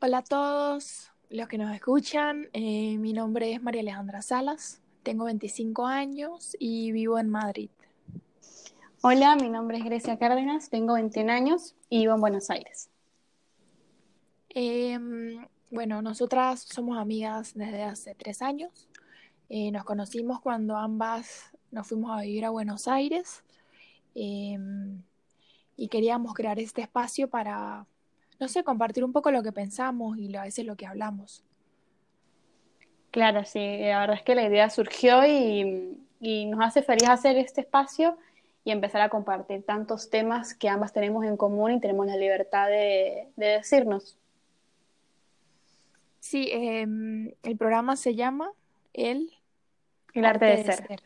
Hola a todos los que nos escuchan. Eh, mi nombre es María Alejandra Salas, tengo 25 años y vivo en Madrid. Hola, mi nombre es Grecia Cárdenas, tengo 21 años y vivo en Buenos Aires. Em, bueno, nosotras somos amigas desde hace tres años. Eh, nos conocimos cuando ambas nos fuimos a vivir a Buenos Aires em, y queríamos crear este espacio para, no sé, compartir un poco lo que pensamos y a veces lo que hablamos. Claro, sí, la verdad es que la idea surgió y, y nos hace feliz hacer este espacio y empezar a compartir tantos temas que ambas tenemos en común y tenemos la libertad de, de decirnos. Sí, em, el programa se llama El, el arte, de, ser.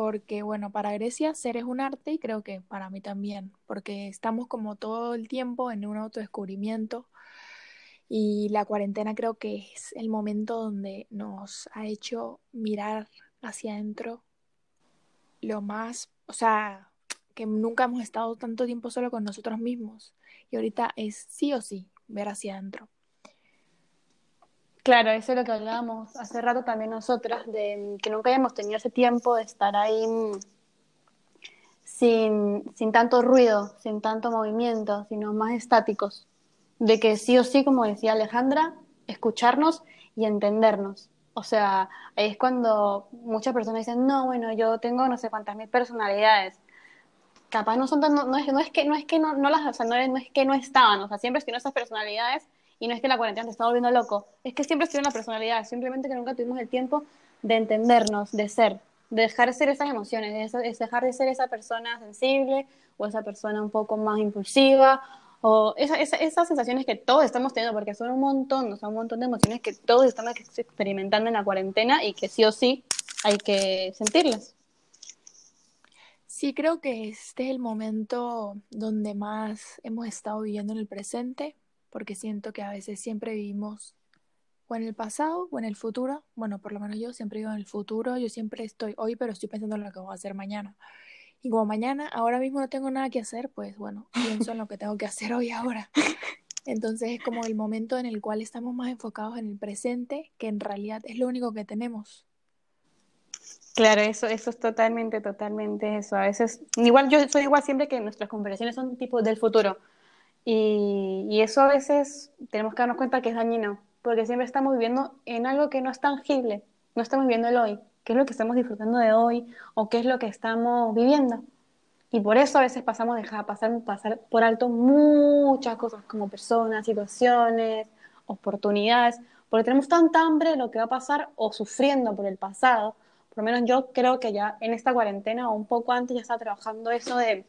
Porque, bueno, para Grecia ser es un arte y creo que para mí también, porque estamos como todo el tiempo en un autodescubrimiento y la cuarentena creo que es el momento donde nos ha hecho mirar hacia adentro lo más, o sea, que nunca hemos estado tanto tiempo solo con nosotros mismos y ahorita es sí o sí ver hacia adentro. Claro, eso es lo que hablábamos hace rato también nosotras, de que nunca habíamos tenido ese tiempo de estar ahí sin, sin tanto ruido, sin tanto movimiento, sino más estáticos. De que sí o sí, como decía Alejandra, escucharnos y entendernos. O sea, ahí es cuando muchas personas dicen, no, bueno, yo tengo no sé cuántas mil personalidades. Capaz no son tan, no, es, no es que no es que no, no las, o sea, no es, no es que no estaban, o sea, siempre estuvieron esas personalidades y no es que la cuarentena te está volviendo loco, es que siempre en la personalidad, simplemente que nunca tuvimos el tiempo de entendernos, de ser, de dejar de ser esas emociones, de dejar de ser esa persona sensible o esa persona un poco más impulsiva o esas sensaciones que todos estamos teniendo, porque son un montón, son un montón de emociones que todos estamos experimentando en la cuarentena y que sí o sí hay que sentirlas. Sí, creo que este es el momento donde más hemos estado viviendo en el presente, porque siento que a veces siempre vivimos o en el pasado o en el futuro. Bueno, por lo menos yo siempre vivo en el futuro, yo siempre estoy hoy, pero estoy pensando en lo que voy a hacer mañana. Y como mañana, ahora mismo no tengo nada que hacer, pues bueno, pienso en lo que tengo que hacer hoy ahora. Entonces es como el momento en el cual estamos más enfocados en el presente, que en realidad es lo único que tenemos. Claro, eso, eso es totalmente, totalmente eso. A veces, igual yo soy igual siempre que nuestras conversaciones son tipo del futuro. Y, eso a veces tenemos que darnos cuenta que es dañino, porque siempre estamos viviendo en algo que no es tangible, no estamos viviendo el hoy, qué es lo que estamos disfrutando de hoy o qué es lo que estamos viviendo. Y por eso a veces pasamos dejar pasar, pasar por alto muchas cosas como personas, situaciones, oportunidades, porque tenemos tanta hambre de lo que va a pasar o sufriendo por el pasado. Por lo menos yo creo que ya en esta cuarentena o un poco antes ya estaba trabajando eso de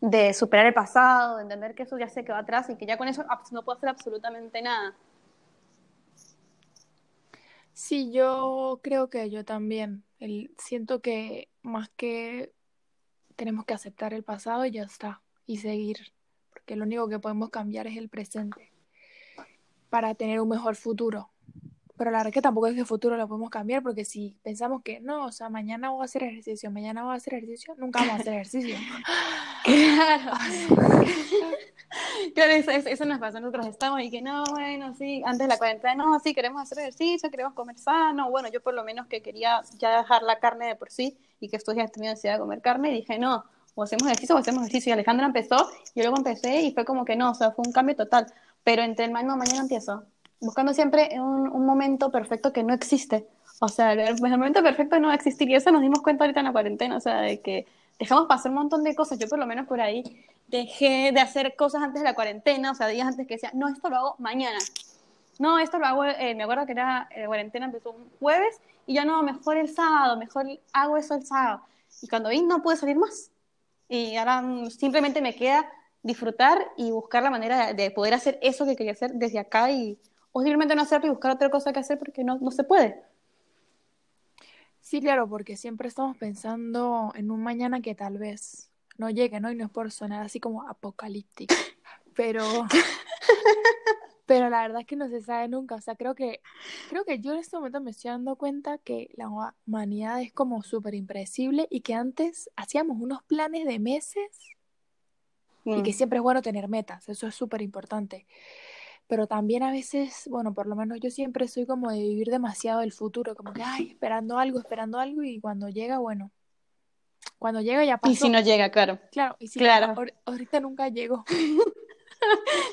de superar el pasado, de entender que eso ya se quedó atrás y que ya con eso no puedo hacer absolutamente nada. Sí, yo creo que yo también. El, siento que más que tenemos que aceptar el pasado y ya está, y seguir, porque lo único que podemos cambiar es el presente para tener un mejor futuro. Pero la verdad que tampoco es el futuro lo podemos cambiar, porque si pensamos que no, o sea, mañana voy a hacer ejercicio, mañana voy a hacer ejercicio, nunca vamos a hacer ejercicio. claro. claro, eso, nos pasa. Nosotros estamos y que no, bueno, sí, antes de la cuarentena, no, sí, queremos hacer ejercicio, queremos comer sano. Bueno, yo por lo menos que quería ya dejar la carne de por sí y que estos días tenía ansiedad de comer carne, y dije, no, o hacemos ejercicio o hacemos ejercicio. Y Alejandra empezó, yo luego empecé y fue como que no, o sea, fue un cambio total. Pero entre el no, mañana empiezo buscando siempre un, un momento perfecto que no existe. O sea, el, momento perfecto no existir. Y eso nos dimos cuenta ahorita en la cuarentena, o sea, de que dejamos pasar un montón de cosas. Yo por lo menos por ahí dejé de hacer cosas antes de la cuarentena, o sea, días antes que decía, no, esto lo hago mañana. No, esto lo hago, eh, me acuerdo que era, la cuarentena empezó un jueves y ya no, mejor el sábado, mejor hago eso el sábado. Y cuando vi, no pude salir más. Y ahora mm, simplemente me queda disfrutar y buscar la manera de poder hacer eso que quería hacer desde acá y, o simplemente no hacerlo y buscar otra cosa que hacer porque no, no se puede. Sí, claro, porque siempre estamos pensando en un mañana que tal vez no llegue, ¿no? Y no es por sonar así como apocalíptico, pero, pero la verdad es que no se sabe nunca. O sea, creo que, creo que yo en este momento me estoy dando cuenta que la humanidad es como súper impredecible y que antes hacíamos unos planes de meses y que Mm. siempre es bueno tener metas, eso es súper importante. Pero también a veces, bueno, por lo menos yo siempre soy como de vivir demasiado el futuro, como que, ay, esperando algo, esperando algo y cuando llega, bueno, cuando llega ya Y si pasó. no llega, claro. Claro, y si Claro. ahor- ahorita nunca llegó.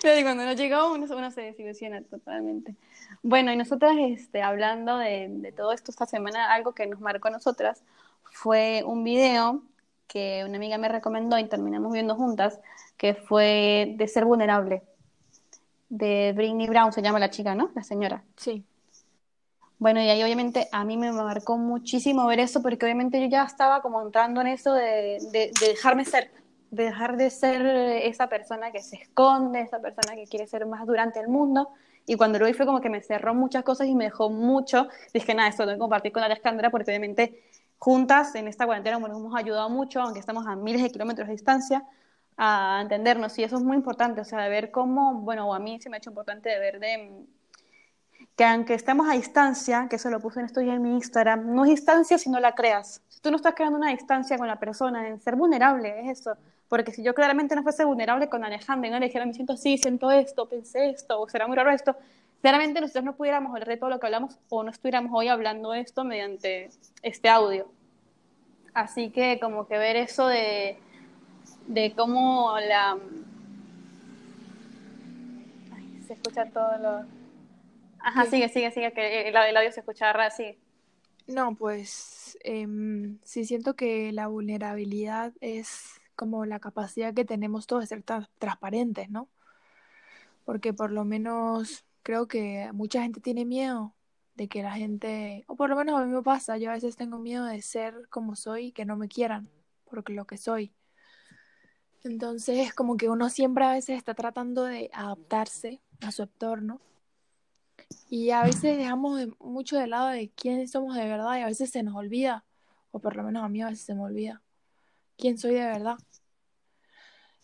Pero cuando no llega uno, uno se desilusiona totalmente. Bueno, y nosotras, este, hablando de, de todo esto esta semana, algo que nos marcó a nosotras fue un video que una amiga me recomendó y terminamos viendo juntas, que fue de ser vulnerable, de Britney Brown, se llama la chica, ¿no? La señora. Sí, Bueno, y ahí obviamente a mí me marcó muchísimo ver eso, porque obviamente yo ya estaba como entrando en eso de, de- de dejarme ser, de dejar de ser esa persona que se esconde, esa persona que quiere ser más durante el mundo. Y cuando lo vi fue como que me cerró muchas cosas y me dejó mucho. Dije, nada, esto lo tengo que compartir con Alejandra, porque obviamente juntas en esta cuarentena nos hemos ayudado mucho, aunque estamos a miles de kilómetros de distancia, a entendernos. Y eso es muy importante, o sea, de ver cómo, bueno, a mí se me ha hecho importante de ver de que aunque estemos a distancia, que eso lo puse en esto ya en mi Instagram, no es distancia si no la creas. Si tú no estás creando una distancia con la persona, en ser vulnerable, es eso. Porque si yo claramente no fuese vulnerable con Alejandra y no le dijera, me siento así, siento esto, pensé esto, o será muy raro esto, claramente nosotros no pudiéramos hablar de todo lo que hablamos o no estuviéramos hoy hablando esto mediante este audio. Así que como que ver eso de, de cómo la... Ay, se escucha todo lo... Ajá, ¿Qué? sigue, sigue, sigue, que el, el audio se escucha raro, sí. no, pues em, sí siento que la vulnerabilidad es como la capacidad que tenemos todos de ser tan transparentes, ¿no? Porque por lo menos creo que mucha gente tiene miedo de que la gente, o por lo menos a mí me pasa, yo a veces tengo miedo de ser como soy y que no me quieran por lo que soy. Entonces, como que uno siempre a veces está tratando de adaptarse a su entorno y a veces dejamos de- mucho de lado de quiénes somos de verdad y a veces se nos olvida, o por lo menos a mí a veces se me olvida, quién soy de verdad.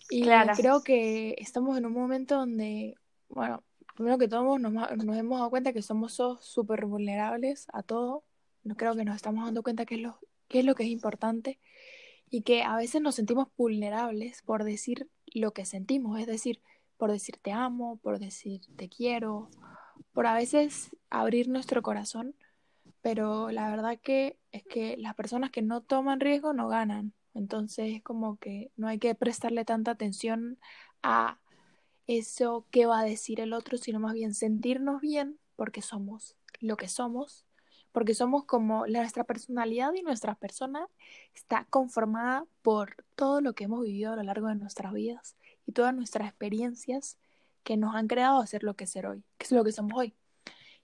Y Claro. creo que estamos en un momento donde, bueno, primero que todo nos, nos hemos dado cuenta que somos súper vulnerables a todo. No creo que nos estamos dando cuenta qué es lo, qué es lo que es importante y que a veces nos sentimos vulnerables por decir lo que sentimos, es decir, por decir te amo, por decir te quiero, por a veces abrir nuestro corazón, pero la verdad que es que las personas que no toman riesgo no ganan. Entonces es como que no hay que prestarle tanta atención a eso que va a decir el otro, sino más bien sentirnos bien porque somos lo que somos, porque somos como nuestra personalidad y nuestra persona está conformada por todo lo que hemos vivido a lo largo de nuestras vidas y todas nuestras experiencias que nos han creado a ser lo que ser hoy, que es lo que somos hoy.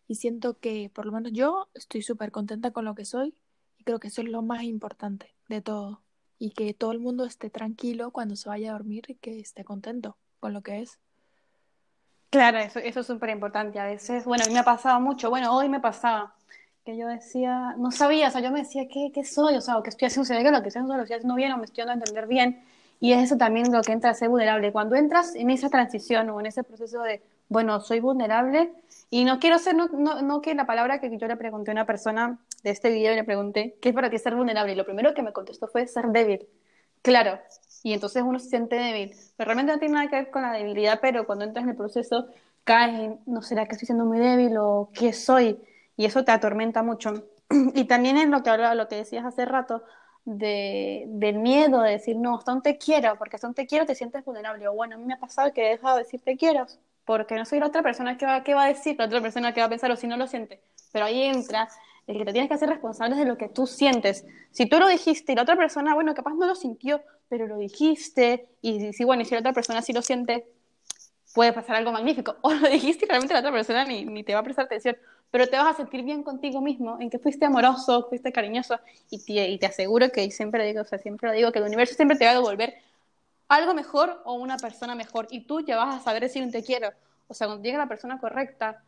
Y siento que por lo menos yo estoy súper contenta con lo que soy y creo que eso es lo más importante de todo. Y que todo el mundo esté tranquilo cuando se vaya a dormir y que esté contento con lo que es. Claro, eso, eso es súper importante. A veces, bueno, a mí me ha pasado mucho, bueno, hoy me pasaba, que yo decía, no sabía, o sea, yo me decía, ¿qué, qué soy? O sea, o qué estoy haciendo, se ve que lo que estoy haciendo lo estoy haciendo bien o me estoy dando a entender bien. Y es eso también lo que entra a ser vulnerable. Cuando entras en esa transición o en ese proceso de, bueno, soy vulnerable y no quiero ser, no, no, no que la palabra que yo le pregunté a una persona de este video le pregunté, ¿qué es para ti ser vulnerable? Y lo primero que me contestó fue ser débil. Claro, y entonces uno se siente débil. Pero realmente no tiene nada que ver con la debilidad, pero cuando entras en el proceso caes en, ¿no será que estoy siendo muy débil o qué soy? Y eso te atormenta mucho. Y también es lo que hablaba, lo que decías hace rato, de, del miedo de decir, no, un te quiero, porque un te quiero te sientes vulnerable. O bueno, a mí me ha pasado que he dejado de decir te quiero, porque no soy la otra persona que va, que va a decir, la otra persona que va a pensar, o si no lo siente. Pero ahí entra el que te tienes que hacer responsable de lo que tú sientes. Si tú lo dijiste y la otra persona, bueno, capaz no lo sintió, pero lo dijiste, y si, bueno, y si la otra persona sí lo siente, puede pasar algo magnífico. O lo dijiste y realmente la otra persona ni, ni te va a prestar atención, pero te vas a sentir bien contigo mismo, en que fuiste amoroso, fuiste cariñoso, y te, y te aseguro que, siempre digo, o sea, siempre digo, que el universo siempre te va a devolver algo mejor o una persona mejor, y tú ya vas a saber decir un te quiero. O sea, cuando llegue la persona correcta,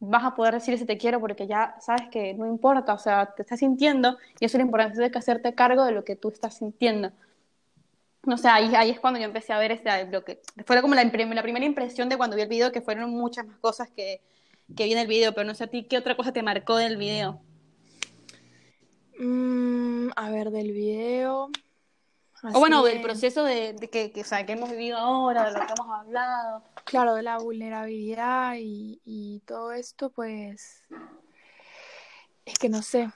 vas a poder decir ese te quiero porque ya sabes que no importa, o sea, te estás sintiendo y eso es lo importante, tienes que hacerte cargo de lo que tú estás sintiendo. No sé, ahí, ahí es cuando yo empecé a ver este, lo que fue como la, la, primera impresión de cuando vi el video, que fueron muchas más cosas que, que vi en el video, pero no sé a ti, ¿qué otra cosa te marcó del video? Mm, a ver, del video, o bueno, del proceso de, que, que, o sea, que hemos vivido ahora, de lo que hemos hablado. Claro, de la vulnerabilidad y, y todo esto, pues es que no sé,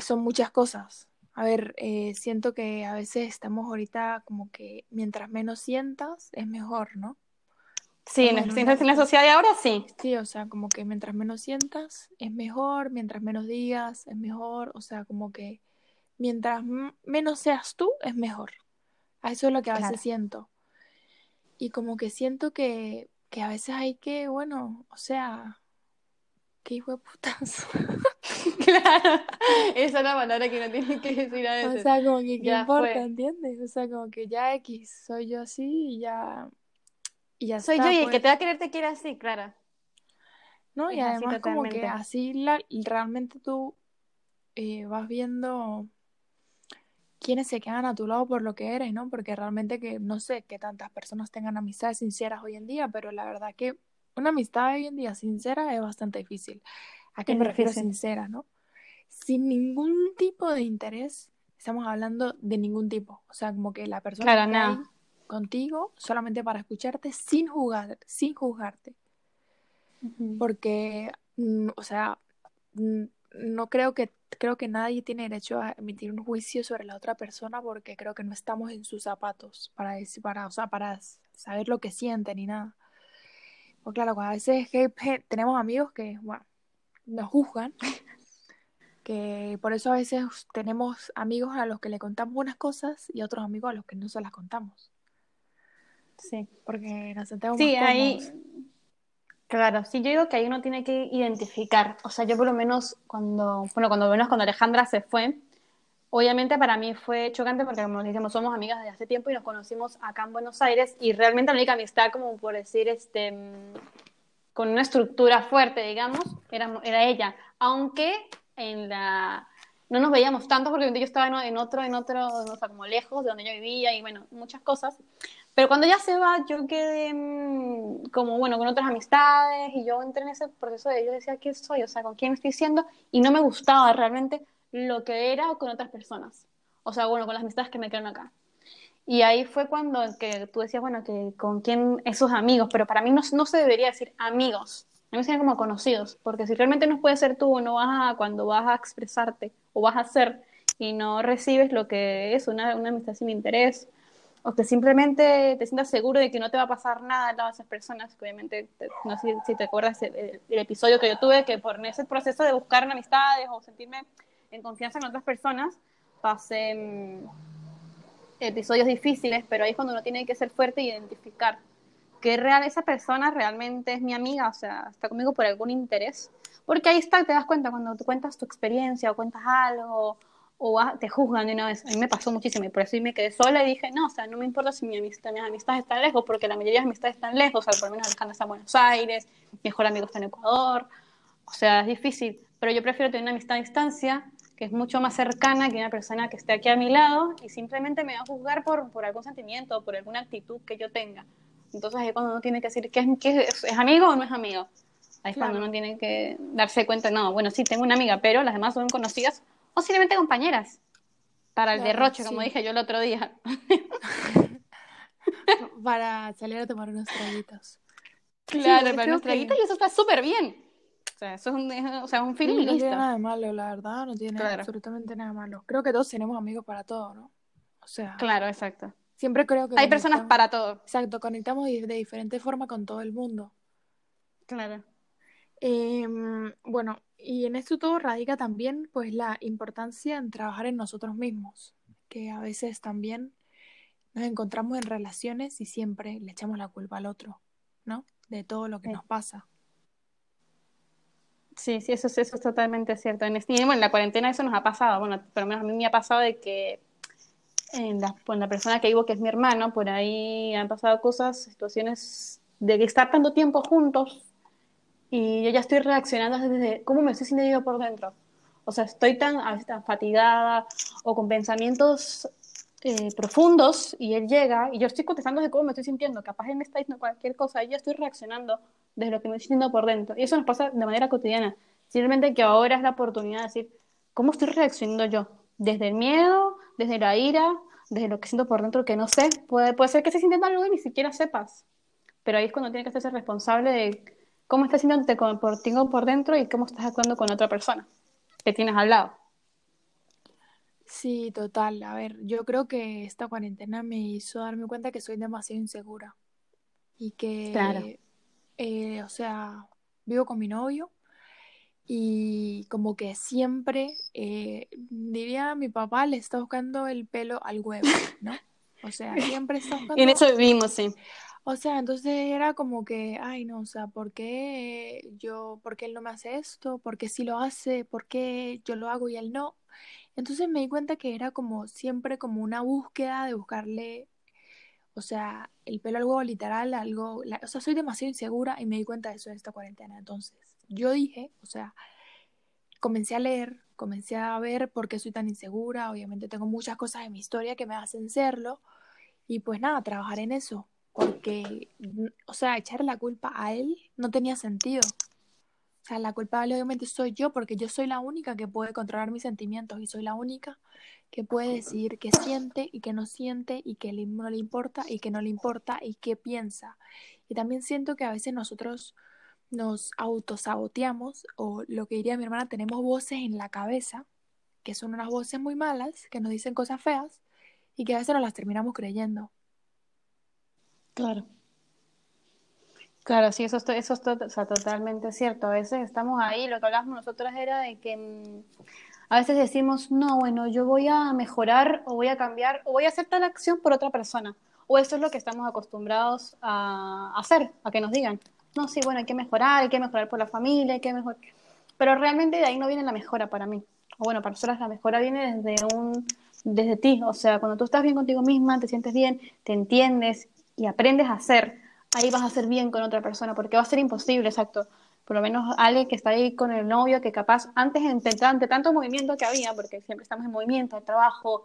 son muchas cosas. A ver, eh, siento que a veces estamos ahorita como que mientras menos sientas es mejor, ¿no? Sí, en, en la sociedad de ahora sí. Sí, o sea, como que mientras menos sientas es mejor, mientras menos digas es mejor, o sea, como que mientras menos seas tú es mejor. Eso es lo que a veces siento. Y como que siento que, que a veces hay que, bueno, o sea, qué hijo de putas. claro, esa es la palabra que no tiene que decir a veces. O sea, como que qué importa, ¿entiendes? O sea, como que ya X, soy yo así y ya. Y ya soy yo y el que pues. te va a querer te quiere así, claro. No, y además como que así la, realmente tú eh, vas viendo quiénes se quedan a tu lado por lo que eres, ¿no? Porque realmente que no sé que tantas personas tengan amistades sinceras hoy en día, pero la verdad que una amistad hoy en día sincera es bastante difícil. ¿A qué me refiero sincera, no? Sin ningún tipo de interés, estamos hablando de ningún tipo. O sea, como que la persona está contigo solamente para escucharte sin juzgar, sin juzgarte. Porque, mm, o sea, mm, no creo que creo que nadie tiene derecho a emitir un juicio sobre la otra persona porque creo que no estamos en sus zapatos para decir, para, o sea, para saber lo que sienten ni nada. Porque claro, a veces tenemos amigos que, bueno, nos juzgan, que por eso a veces tenemos amigos a los que le contamos unas cosas y otros amigos a los que no se las contamos. Sí. Porque nos sentamos Sí, ahí. Claro, sí, yo digo que ahí uno tiene que identificar. O sea, yo por lo menos cuando, bueno, cuando menos cuando Alejandra se fue, Obviamente para mí fue chocante porque, como decíamos, somos amigas desde hace tiempo y nos conocimos acá en Buenos Aires y realmente la única amistad, como por decir, este, con una estructura fuerte, digamos, era, era ella. Aunque en la... No nos veíamos tanto porque yo estaba en otro, en otro, o sea, como lejos de donde yo vivía y bueno, muchas cosas. Pero cuando ella se va, yo quedé mm, como, bueno, con otras amistades y yo entré en ese proceso de, yo decía, ¿qué soy? O sea, ¿con quién estoy siendo? Y no me gustaba realmente lo que era con otras personas. O sea, bueno, con las amistades que me quedaron acá. Y ahí fue cuando que tú decías, bueno, que con quién esos amigos, pero para mí no, no se debería decir amigos, a mí se como conocidos, porque si realmente no puedes ser tú, no vas a, cuando vas a expresarte o vas a hacer y no recibes lo que es una, una amistad sin interés, o que simplemente te sientas seguro de que no te va a pasar nada a esas personas, que obviamente, no sé si te acuerdas el, episodio que yo tuve, que por ese proceso de buscar amistades o sentirme en confianza con otras personas, pasé mm, episodios difíciles, pero ahí es cuando uno tiene que ser fuerte e identificar que real esa persona realmente es mi amiga, o sea, está conmigo por algún interés. Porque ahí está, te das cuenta cuando tú cuentas tu experiencia o cuentas algo o te juzgan de una vez. A mí me pasó muchísimo y por eso me quedé sola y dije, no, o sea, no me importa si mi amistad, mis amistades están lejos, porque la mayoría de mis amistades están lejos, o sea, por lo menos Alejandra está en Buenos Aires, mi mejor amigo está en Ecuador, o sea, es difícil, pero yo prefiero tener una amistad a distancia que es mucho más cercana que una persona que esté aquí a mi lado y simplemente me va a juzgar por, por algún sentimiento por alguna actitud que yo tenga. Entonces ahí es cuando uno tiene que decir, ¿qué es, qué es, ¿es amigo o no es amigo? Ahí es cuando uno tiene que darse cuenta, no, bueno, sí, tengo una amiga, pero las demás son conocidas o simplemente compañeras. Para el derroche, como dije yo el otro día. para salir a tomar unos traguitos. Claro, para unos traguitos y eso está súper bien. O sea, eso es un, o sea, un feeling No tiene nada de malo, la verdad, no tiene absolutamente nada de malo. Creo que todos tenemos amigos para todo, ¿no? O sea. Claro, exacto. Siempre creo que. Hay personas para todo. Exacto, conectamos de, diferente forma con todo el mundo. Claro. Em, bueno, y en esto todo radica también, pues, la importancia en trabajar en nosotros mismos, que a veces también nos encontramos en relaciones y siempre le echamos la culpa al otro, ¿no? De todo lo que nos pasa. Sí, sí, eso, eso es totalmente cierto. En, este, bueno, en la cuarentena eso nos ha pasado. Bueno, por lo menos a mí me ha pasado de que en la, la persona que vivo, que es mi hermano, por ahí han pasado cosas, situaciones de estar tanto tiempo juntos y yo ya estoy reaccionando desde cómo me estoy sintiendo por dentro. O sea, estoy tan, tan fatigada o con pensamientos eh, profundos y él llega y yo estoy contestando de cómo me estoy sintiendo. Capaz él me está diciendo cualquier cosa y yo estoy reaccionando desde lo que me estoy sintiendo por dentro. Y eso nos pasa de manera cotidiana. Simplemente que ahora es la oportunidad de decir, ¿cómo estoy reaccionando yo? Desde el miedo, desde la ira, desde lo que siento por dentro que no sé. Puede, puede ser que estés sintiendo algo y ni siquiera sepas. Pero ahí es cuando tienes que hacerse responsable de cómo estás sintiéndote por ti por dentro y cómo estás actuando con otra persona que tienes al lado. Sí, total. A ver, yo creo que esta cuarentena me hizo darme cuenta que soy demasiado insegura y que, eh, o sea, vivo con mi novio y como que siempre, eh, diría mi papá, le está buscando el pelo al huevo, ¿no? O sea, siempre está buscando... en eso vivimos, sí. O sea, entonces era como que, ay, no, o sea, ¿por qué yo, por qué él no me hace esto? ¿Por qué sí lo hace? ¿Por qué yo lo hago y él no? Entonces me di cuenta que era como siempre como una búsqueda de buscarle, o sea, el pelo al huevo literal, algo, o sea, soy demasiado insegura y me di cuenta de eso en esta cuarentena. Entonces, yo dije, o sea, comencé a leer, comencé a ver por qué soy tan insegura, obviamente tengo muchas cosas en mi historia que me hacen serlo y pues nada, trabajar en eso, porque, o sea, echar la culpa a él no tenía sentido. O sea, la culpable obviamente soy yo porque yo soy la única que puede controlar mis sentimientos y soy la única que puede decir que siente y que no siente y que no le importa y que no le importa y que piensa. Y también siento que a veces nosotros nos autosaboteamos o lo que diría mi hermana, tenemos voces en la cabeza que son unas voces muy malas, que nos dicen cosas feas y que a veces nos las terminamos creyendo. Claro. Claro, sí, eso, eso es totalmente cierto. A veces estamos ahí, lo que hablamos nosotros era de que mm, a veces decimos, no, bueno, yo voy a mejorar o voy a cambiar o voy a hacer tal acción por otra persona. O eso es lo que estamos acostumbrados a hacer, a que nos digan, no, sí, bueno, hay que mejorar, hay que mejorar por la familia, hay que mejorar. Pero realmente de ahí no viene la mejora para mí. O bueno, para nosotros la mejora viene desde un desde ti, o sea, cuando tú estás bien contigo misma, te sientes bien, te entiendes y aprendes a hacer ahí vas a hacer bien con otra persona, porque va a ser imposible, exacto. Por lo menos alguien que está ahí con el novio, que capaz, antes, ante, tanto movimiento que había, porque siempre estamos en movimiento, el trabajo,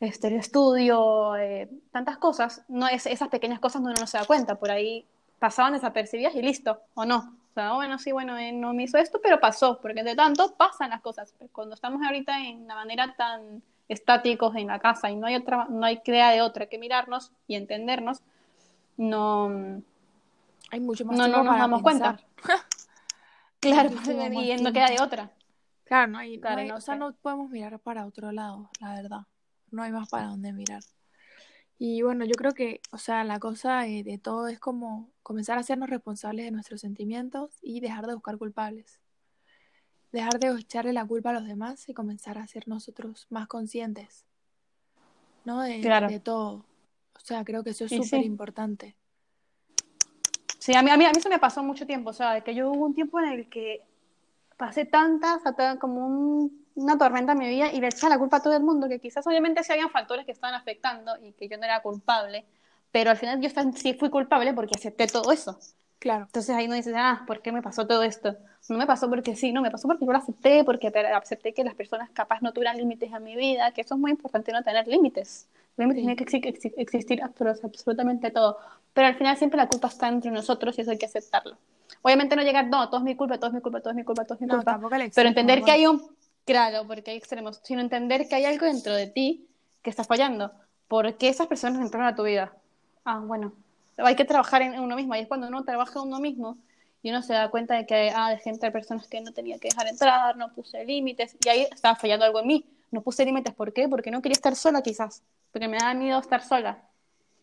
este, estudio, eh, tantas cosas, no es, esas pequeñas cosas no uno no se da cuenta, por ahí pasaban desapercibidas y listo, o no. O sea, bueno, sí, bueno, no me hizo esto, pero pasó, porque de tanto pasan las cosas. Cuando estamos ahorita en la manera tan estáticos en la casa y no hay otra, no hay idea de otra que mirarnos y entendernos, no, hay mucho más no, no nos damos cuenta. claro, y no queda de otra. Claro, no hay, o sea, no podemos mirar para otro lado, la verdad. No hay más para dónde mirar. Y bueno, yo creo que, o sea, la cosa de, todo es como comenzar a hacernos responsables de nuestros sentimientos y dejar de buscar culpables. Dejar de echarle la culpa a los demás y comenzar a ser nosotros más conscientes, ¿no? De, de todo. O sea, creo que eso es súper importante. Sí, a mí, a, mí, a mí eso me pasó mucho tiempo, o sea, que yo hubo un tiempo en el que pasé tantas, como una tormenta en mi vida y le eché la culpa a todo el mundo, que quizás obviamente sí habían factores que estaban afectando y que yo no era culpable, pero al final yo sí fui culpable porque acepté todo eso. Claro. Entonces ahí no dices, ah, ¿por qué me pasó todo esto? No me pasó porque sí, no, me pasó porque yo lo acepté, porque acepté que las personas capaz no tuvieran límites en mi vida, que eso es muy importante no tener límites. Límites tiene que existir absolutamente todo. Pero al final siempre la culpa está entre nosotros y eso hay que aceptarlo. Obviamente no llegar, no, todo es mi culpa, todo es mi culpa, todo es mi culpa, todo es mi culpa. pero entender que hay un, claro, porque hay extremos, sino entender que hay algo dentro de ti que está fallando. ¿Por qué esas personas entraron a tu vida? Ah, bueno, hay que trabajar en uno mismo. Y es cuando uno trabaja en uno mismo y uno se da cuenta de que, ah, de gente, de personas que no tenía que dejar entrar, no puse límites. Y ahí estaba fallando algo en mí. No puse límites. ¿Por qué? Porque no quería estar sola, quizás. Porque me da miedo estar sola.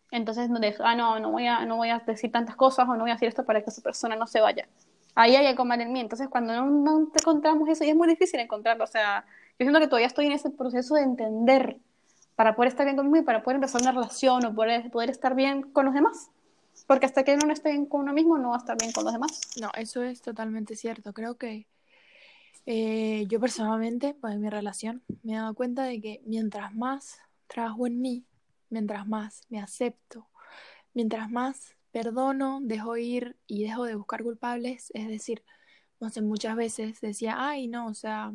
Entonces no dejo, ah, no, no voy, a, no voy a decir tantas cosas o no voy a decir esto para que esa persona no se vaya. Ahí hay algo mal en mí. Entonces cuando no, no encontramos eso, y es muy difícil encontrarlo. O sea, yo siento que todavía estoy en ese proceso de entender para poder estar bien conmigo y para poder empezar una relación o poder, poder estar bien con los demás. Porque hasta que uno no esté bien con uno mismo, no va a estar bien con los demás. No, eso es totalmente cierto. Creo que eh, yo personalmente, pues en mi relación, me he dado cuenta de que mientras más trabajo en mí, mientras más me acepto, mientras más perdono, dejo ir y dejo de buscar culpables, es decir, no sé, muchas veces decía, ay, no, o sea,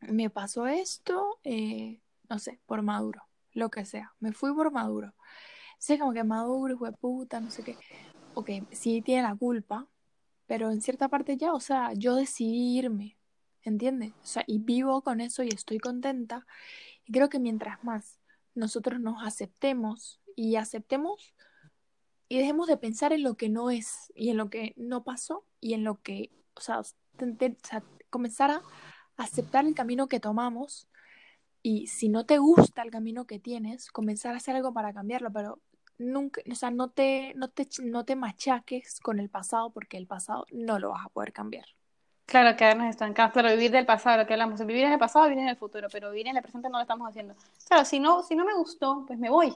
me pasó esto, eh, no sé, por maduro, lo que sea, me fui por maduro. Sé como que maduro, hijo de puta, no sé qué. Ok, sí tiene la culpa, pero en cierta parte ya, o sea, yo decidí irme, ¿entiendes? O sea, y vivo con eso y estoy contenta. Y creo que mientras más nosotros nos aceptemos y aceptemos y dejemos de pensar en lo que no es y en lo que no pasó y en lo que, o sea, comenzar a aceptar el camino que tomamos y si no te gusta el camino que tienes, comenzar a hacer algo para cambiarlo, pero nunca, o sea, no te, no te, no te machaques con el pasado porque el pasado no lo vas a poder cambiar. Claro, quedarnos estancados, pero vivir del pasado, lo que hablamos, vivir en el pasado, vivir en el futuro, pero vivir en el presente no lo estamos haciendo. Claro, si no, si no me gustó, pues me voy.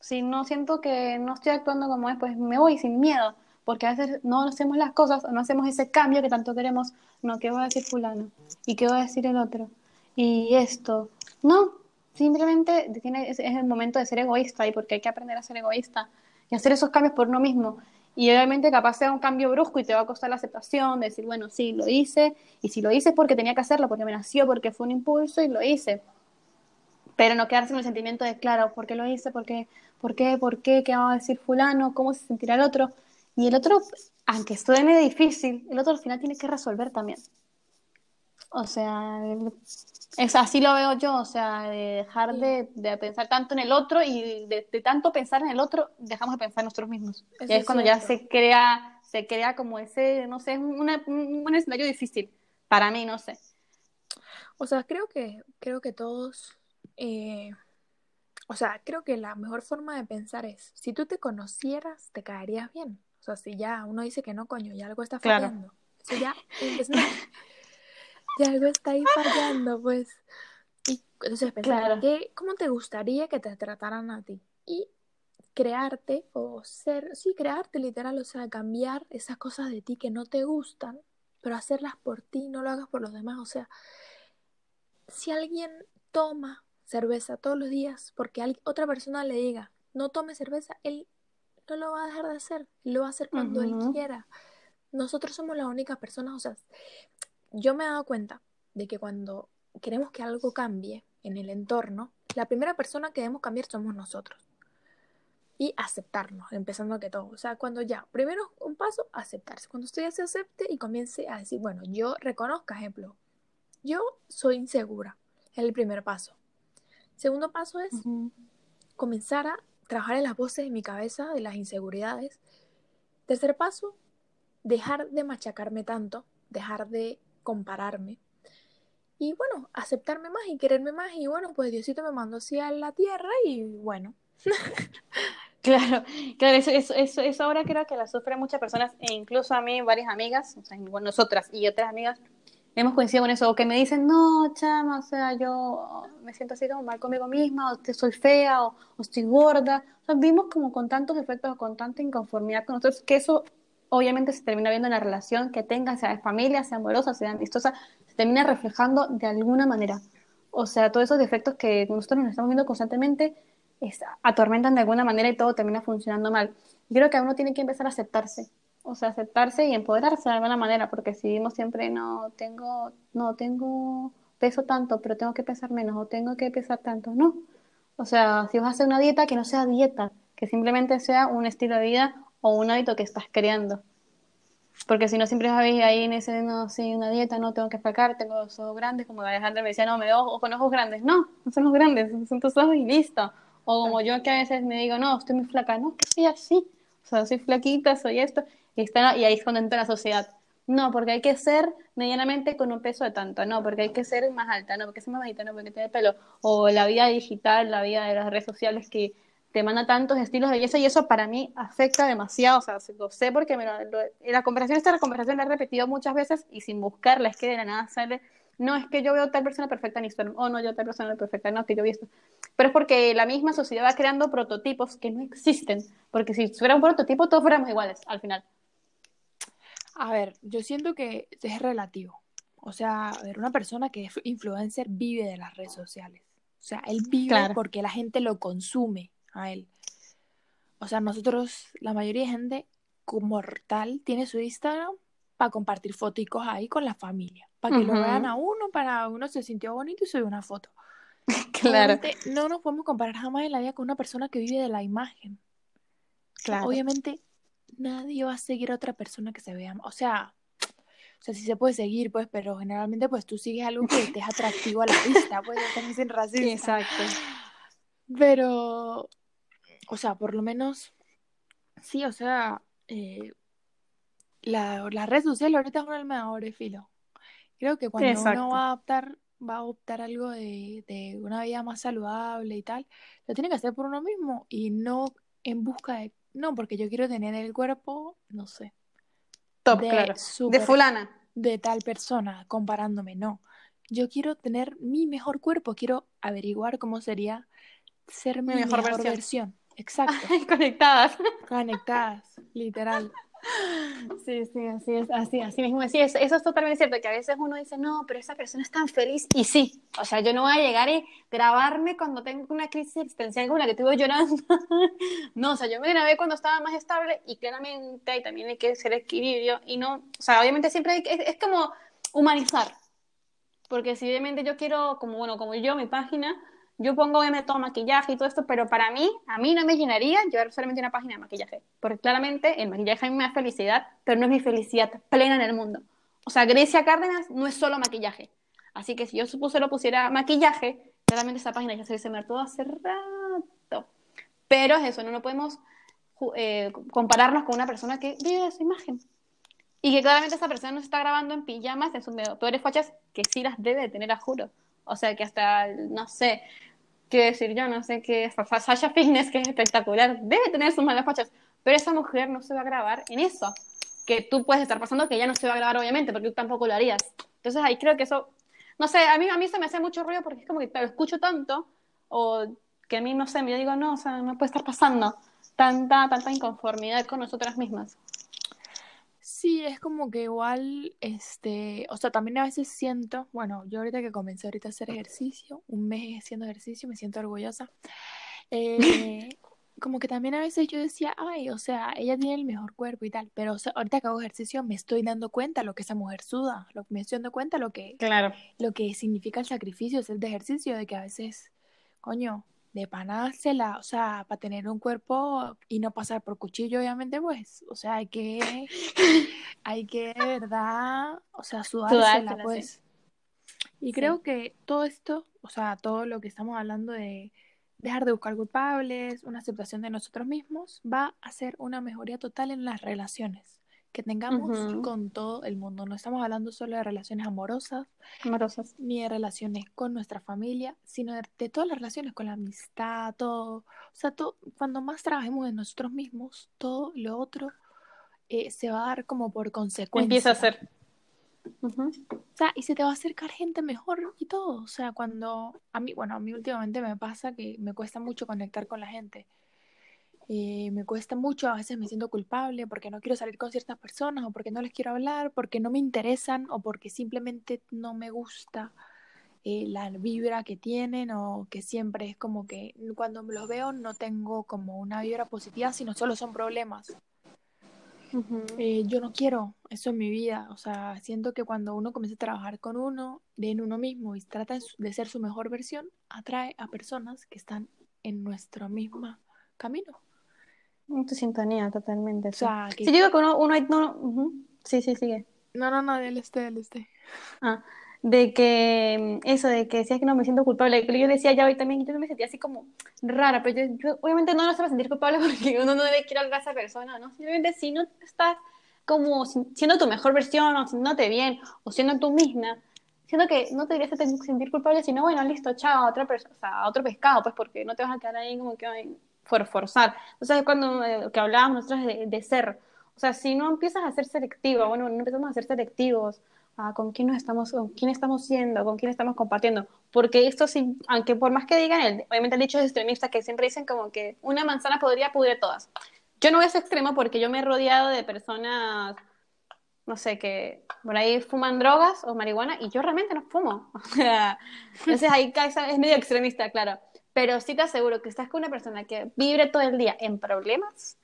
Si no siento que no estoy actuando como es, pues me voy sin miedo, porque a veces no hacemos las cosas o no hacemos ese cambio que tanto queremos. No, ¿qué va a decir fulano? ¿Y qué va a decir el otro? Y esto. No, simplemente tiene, es, el momento de ser egoísta y porque hay que aprender a ser egoísta y hacer esos cambios por uno mismo. Y obviamente capaz sea un cambio brusco y te va a costar la aceptación, de decir, bueno, sí, lo hice, y si lo hice es porque tenía que hacerlo, porque me nació, porque fue un impulso y lo hice. Pero no quedarse con el sentimiento de, claro, ¿por qué lo hice? ¿Por qué? ¿Por qué? ¿Por qué? ¿Qué va a decir fulano? ¿Cómo se sentirá el otro? Y el otro, aunque suene difícil, el otro al final tiene que resolver también. O sea, es así lo veo yo, o sea, de dejar de, pensar tanto en el otro y de, tanto pensar en el otro, dejamos de pensar en nosotros mismos. y es, cuando ya se crea, se crea como ese, no sé, es un escenario difícil para mí, no sé. O sea, creo que, creo que todos, eh, o sea, creo que la mejor forma de pensar es, si tú te conocieras, te caerías bien. O sea, si ya uno dice que no, coño, ya algo está fallando. Claro. ya, ya algo está ahí fallando, pues. Y entonces pensar, ¿cómo te gustaría que te trataran a ti? Y crearte o ser, sí, crearte literal, o sea, cambiar esas cosas de ti que no te gustan, pero hacerlas por ti, no lo hagas por los demás. O sea, si alguien toma cerveza todos los días porque otra persona le diga, no tome cerveza, él no lo va a dejar de hacer, lo va a hacer cuando él quiera. Nosotros somos las únicas personas, o sea, yo me he dado cuenta de que cuando queremos que algo cambie en el entorno, la primera persona que debemos cambiar somos nosotros. Y aceptarnos, empezando que todo. O sea, cuando ya, primero un paso, aceptarse. Cuando usted ya se acepte y comience a decir, bueno, yo reconozco, ejemplo, yo soy insegura. Es el primer paso. Segundo paso es comenzar a trabajar en las voces de mi cabeza de las inseguridades. Tercer paso, dejar de machacarme tanto, dejar de compararme. Y bueno, aceptarme más y quererme más. Y bueno, pues Diosito me mandó así a la tierra y bueno. claro, claro, eso, eso, eso, ahora creo que la sufren muchas personas, e incluso a mí, varias amigas, o sea, nosotras y otras amigas, hemos coincidido con eso, o que me dicen, no, chama, o sea, yo me siento así como mal conmigo misma, o soy fea, o, estoy gorda. O sea, vimos como con tantos efectos, con tanta inconformidad con nosotros, que eso obviamente se termina viendo en la relación que tenga, sea de familia, sea amorosa, sea amistosa, se termina reflejando de alguna manera. O sea, todos esos defectos que nosotros nos estamos viendo constantemente atormentan de alguna manera y todo termina funcionando mal. Yo creo que uno tiene que empezar a aceptarse, o sea, aceptarse y empoderarse de alguna manera, porque si vimos siempre no tengo, no tengo peso tanto, pero tengo que pesar menos, o tengo que pesar tanto, no. O sea, si vas a hacer una dieta, que no sea dieta, que simplemente sea un estilo de vida o un hábito que estás creando. Porque si no, siempre vas ahí en ese, no, sí, una dieta, no, tengo que sacar, tengo los ojos grandes, como Alejandra me decía, no, me veo con ojos grandes. No, no son los grandes, son tus ojos y listo. O como yo que a veces me digo, no, estoy muy flaca, no, que soy así. O sea, soy flaquita, soy esto. Y, está, y ahí es cuando entra la sociedad. No, porque hay que ser medianamente con un peso de tanto, no, porque hay que ser más alta, no, porque ser más bajita, no, porque tiene pelo. O la vida digital, la vida de las redes sociales que te manda tantos estilos de belleza y eso para mí afecta demasiado, o sea, lo sé porque me lo, la conversación, esta conversación la he repetido muchas veces y sin buscarla, es que de la nada sale, no, es que yo veo tal persona perfecta en Instagram, o no, yo tal persona perfecta, no, que yo vi esto. Pero es porque la misma sociedad va creando prototipos que no existen, porque si fuera un prototipo todos fuéramos iguales al final. A ver, yo siento que es relativo. O sea, a ver, una persona que es influencer vive de las redes sociales. O sea, él vive porque la gente lo consume a él. O sea, nosotros, la mayoría de gente como tal, tiene su Instagram para compartir fotos ahí con la familia, para que lo vean a uno, para uno se sintió bonito y sube una foto. claro. no nos podemos comparar jamás en la vida con una persona que vive de la imagen. Claro. Obviamente, nadie va a seguir a otra persona que se vea. O sea, o sea, sí se puede seguir, pues, pero generalmente, pues, tú sigues algo que te es atractivo a la vista, pues, sin racista. exacto. Pero, o sea, por lo menos, sí, o sea, eh, la, las redes sociales ahorita es un arma de filo. Creo que cuando Exacto. uno va a optar, va a optar algo de, de una vida más saludable y tal, lo tiene que hacer por uno mismo y no en busca de, no, porque yo quiero tener el cuerpo, no sé, Top, de claro. De fulana. de tal persona, comparándome, no. Yo quiero tener mi mejor cuerpo, quiero averiguar cómo sería ser mi, Mi mejor mejor, versión. versión. Exacto, Conectadas. conectadas, literal. Sí, sí, así es, así, así mismo. Sí, eso, eso es totalmente cierto, que a veces uno dice, no, pero esa persona es tan feliz. Y sí, o sea, yo no voy a llegar y grabarme cuando tengo una crisis existencial como la que tuve llorando. no, o sea, yo me grabé cuando estaba más estable y claramente hay también hay que ser equilibrio y no, o sea, obviamente siempre hay que, es, es como humanizar. Porque si obviamente yo quiero, como bueno, como yo, mi página, yo pongo obviamente todo maquillaje y todo esto, pero para mí, a mí no me llenaría llevar solamente una página de maquillaje. Porque claramente el maquillaje a mí me da felicidad, pero no es mi felicidad plena en el mundo. O sea, Grecia Cárdenas no es solo maquillaje. Así que si yo supuse lo pusiera maquillaje, claramente esa página ya se hubiese muerto hace rato. Pero es eso, no, no podemos eh, compararnos con una persona que vive de su imagen. Y que claramente esa persona nos está grabando en pijamas en sus peores fachas, que sí las debe de tener a juro. O sea, que hasta, no sé, qué decir yo, no sé qué, Sasha Fitness, que es espectacular, debe tener sus malas fachas, pero esa mujer no se va a grabar en eso. Que tú puedes estar pasando, que ella no se va a grabar, obviamente, porque tú tampoco lo harías. Entonces ahí creo que eso, no sé, a mí, a mí se me hace mucho ruido porque es como que lo escucho tanto, o que a mí, no sé, yo digo, no, o sea, no puede estar pasando tanta, tanta inconformidad con nosotras mismas. Sí, es como que igual, este, o sea, también a veces siento, bueno, yo ahorita que comencé ahorita a hacer ejercicio, un mes haciendo ejercicio, me siento orgullosa. Eh, como que también a veces yo decía, ay, o sea, ella tiene el mejor cuerpo y tal, pero o sea, ahorita que hago ejercicio me estoy dando cuenta lo que esa mujer suda, lo, me estoy dando cuenta lo que, Claro. lo que significa el sacrificio hacer de ejercicio, de que a veces, coño, de panársela, o sea, para tener un cuerpo y no pasar por cuchillo, obviamente, pues, o sea, hay que, hay que de verdad, o sea, sudársela, Sudársela, pues. Y Sí. creo que todo esto, o sea, todo lo que estamos hablando de dejar de buscar culpables, una aceptación de nosotros mismos, va a ser una mejoría total en las relaciones que tengamos con todo el mundo. No estamos hablando solo de relaciones amorosas, Amorosas. ni de relaciones con nuestra familia, sino de, de todas las relaciones, con la amistad, todo. O sea, todo, cuando más trabajemos en nosotros mismos, todo lo otro eh, se va a dar como por consecuencia. Empieza a ser. O sea, y se te va a acercar gente mejor y todo. O sea, cuando a mí, bueno, a mí últimamente me pasa que me cuesta mucho conectar con la gente. Eh, me cuesta mucho, a veces me siento culpable porque no quiero salir con ciertas personas o porque no les quiero hablar, porque no me interesan o porque simplemente no me gusta eh, la vibra que tienen o que siempre es como que cuando los veo no tengo como una vibra positiva, sino solo son problemas. Eh, yo no quiero eso en mi vida, o sea, siento que cuando uno comienza a trabajar con uno, de en uno mismo y trata de ser su mejor versión, atrae a personas que están en nuestro mismo camino. Tu sintonía, totalmente. O sí. sea, que... Sí, digo que uno, uno, no, ujú. sí, sí, sigue. No, no, no, del este, del este. Ah, de que mm, eso, de que decías que no me siento culpable, que yo decía ya hoy también, yo me sentía así como rara, pero yo, yo obviamente no nos a sentir culpable porque uno no debe querer a esa persona, ¿no? Simplemente si no estás como si- siendo tu mejor versión o sintiéndote bien o siendo tú misma, siento que no te deberías sen- sentir culpable, sino bueno, listo, chao, a otra persona, o sea, a otro pescado, pues porque no te vas a quedar ahí como que por forzar. Entonces, cuando eh, que hablábamos nosotros de, de ser, o sea, si no empiezas a ser selectiva, bueno, no empezamos a ser selectivos, a con quién nos estamos, con quién estamos siendo, con quién estamos compartiendo, porque esto sí, aunque por más que digan, el, obviamente el dicho es extremista que siempre dicen como que una manzana podría pudrir todas. Yo no voy a ese extremo porque yo me he rodeado de personas, no sé, que por ahí fuman drogas o marihuana y yo realmente no fumo. Entonces ahí es medio extremista, claro. Pero sí te aseguro que estás con una persona que vibre todo el día en problemas,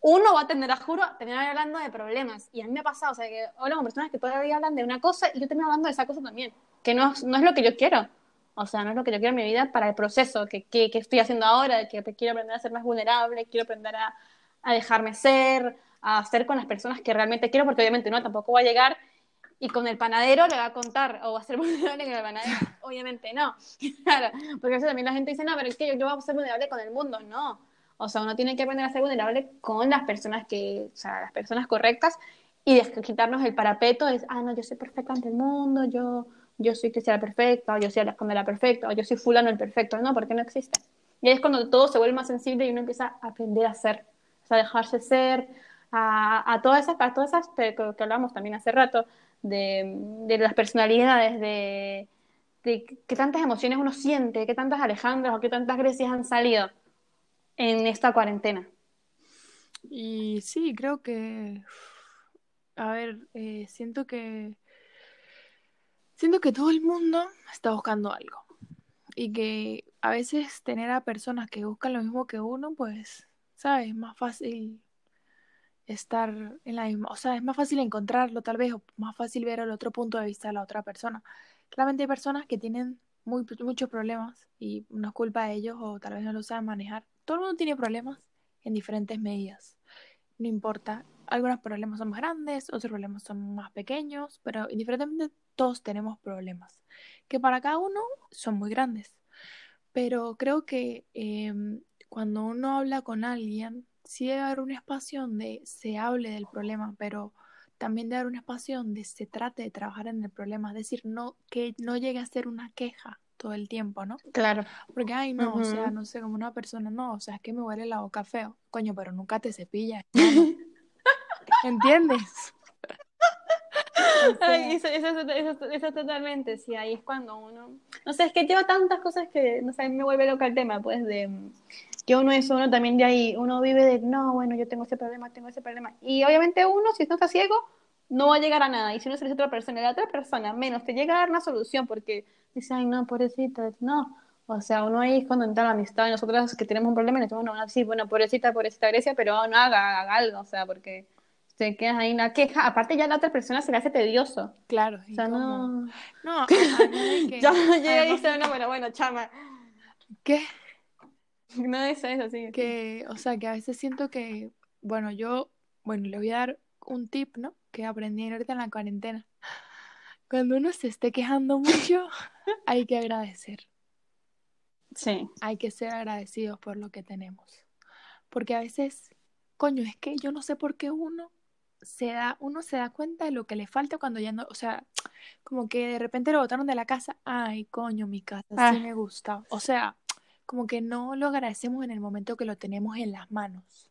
uno va a tener, a juro, terminar hablando de problemas. Y a mí me ha pasado, o sea, que hablo con personas que todavía hablan de una cosa y yo termino hablando de esa cosa también, que no, no es lo que yo quiero. O sea, no es lo que yo quiero en mi vida para el proceso que, que, que estoy haciendo ahora, que quiero aprender a ser más vulnerable, quiero aprender a, a dejarme ser, a ser con las personas que realmente quiero, porque obviamente no, tampoco voy a llegar y con el panadero le va a contar o va a ser vulnerable con el panadero. Obviamente no. Claro, porque veces también la gente dice, no, pero es que yo, yo voy a ser vulnerable con el mundo. No. O sea, uno tiene que aprender a ser vulnerable con las personas que, o sea, las personas correctas y quitarnos el parapeto de, ah, no, yo soy perfecta ante el mundo, yo, yo soy Cristiana perfecta, o yo soy Alejandra perfecta, o yo soy fulano el perfecto. No, porque no existe. Y ahí es cuando todo se vuelve más sensible y uno empieza a aprender a ser, o sea, a dejarse ser, a, a todas esas, a todas esas que, que hablamos también hace rato, de, de las personalidades, de, de qué tantas emociones uno siente, qué tantas Alejandras o qué tantas Grecias han salido en esta cuarentena. Y sí, creo que, a ver, eh, siento que, siento que todo el mundo está buscando algo y que a veces tener a personas que buscan lo mismo que uno, pues, ¿sabes? Es más fácil estar en la misma, o sea, es más fácil encontrarlo tal vez, o más fácil ver el otro punto de vista de la otra persona. Claramente hay personas que tienen muy, muchos problemas y no es culpa de ellos o tal vez no lo saben manejar. Todo el mundo tiene problemas en diferentes medidas. No importa, algunos problemas son más grandes, otros problemas son más pequeños, pero indiferentemente todos tenemos problemas, que para cada uno son muy grandes. Pero creo que em, cuando uno habla con alguien, sí debe haber un espacio donde se hable del problema, pero también debe haber un espacio donde se trate de trabajar en el problema, es decir, no que no llegue a ser una queja todo el tiempo, ¿no? Claro. Porque, ay, no, o sea, no sé, como una persona, no, o sea, es que me huele la boca feo. Coño, pero nunca te cepillas. ¿Entiendes? Ay, eso, eso, eso, eso, totalmente, sí, ahí es cuando uno, no sé, es que lleva tantas cosas que, no sé, me vuelve loca el tema, pues, de que uno es uno también de ahí, uno vive de, no, bueno, yo tengo ese problema, tengo ese problema. Y obviamente uno, si no está ciego, no va a llegar a nada. Y si uno se a otra persona, la otra persona menos te llega a dar una solución porque dice, ay, no, pobrecita, no. O sea, uno ahí es cuando entra la amistad y nosotros que tenemos un problema y decimos, no, sí, bueno, pobrecita, pobrecita Grecia, pero no haga, haga algo, o sea, porque te quedas ahí una queja. Aparte ya la otra persona se le hace tedioso. Claro. O sea, no... No, que... ya llega y dice, no, bueno, bueno, chama. ¿Qué? No, eso es así. Que, o sea, que a veces siento que, bueno, yo, bueno, le voy a dar un tip, ¿no? Que aprendí ahorita en la cuarentena. Cuando uno se esté quejando mucho, hay que agradecer. Sí. Hay que ser agradecidos por lo que tenemos. Porque a veces, coño, es que yo no sé por qué uno se da, uno se da cuenta de lo que le falta cuando ya no, o sea, como que de repente lo botaron de la casa, ay, coño, mi casa sí Ah. me gusta. O sea, como que no lo agradecemos en el momento que lo tenemos en las manos.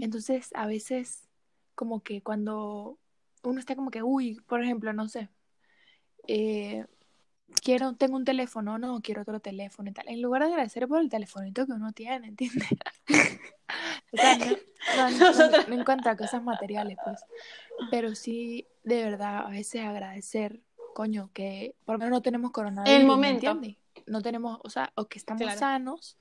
Entonces, a veces, como que cuando uno está como que, uy, por ejemplo, no sé, eh, quiero, tengo un teléfono, no, quiero otro teléfono y tal. En lugar de agradecer por el telefonito que uno tiene, ¿entiendes? O sea, no, no, no- Nosotras- no en cuanto a cosas materiales, pues. Pero sí, de verdad, a veces agradecer, coño, que por lo menos no tenemos coronavirus, El ¿me momento. entiendes? No tenemos, o sea, o que estamos Claro. sanos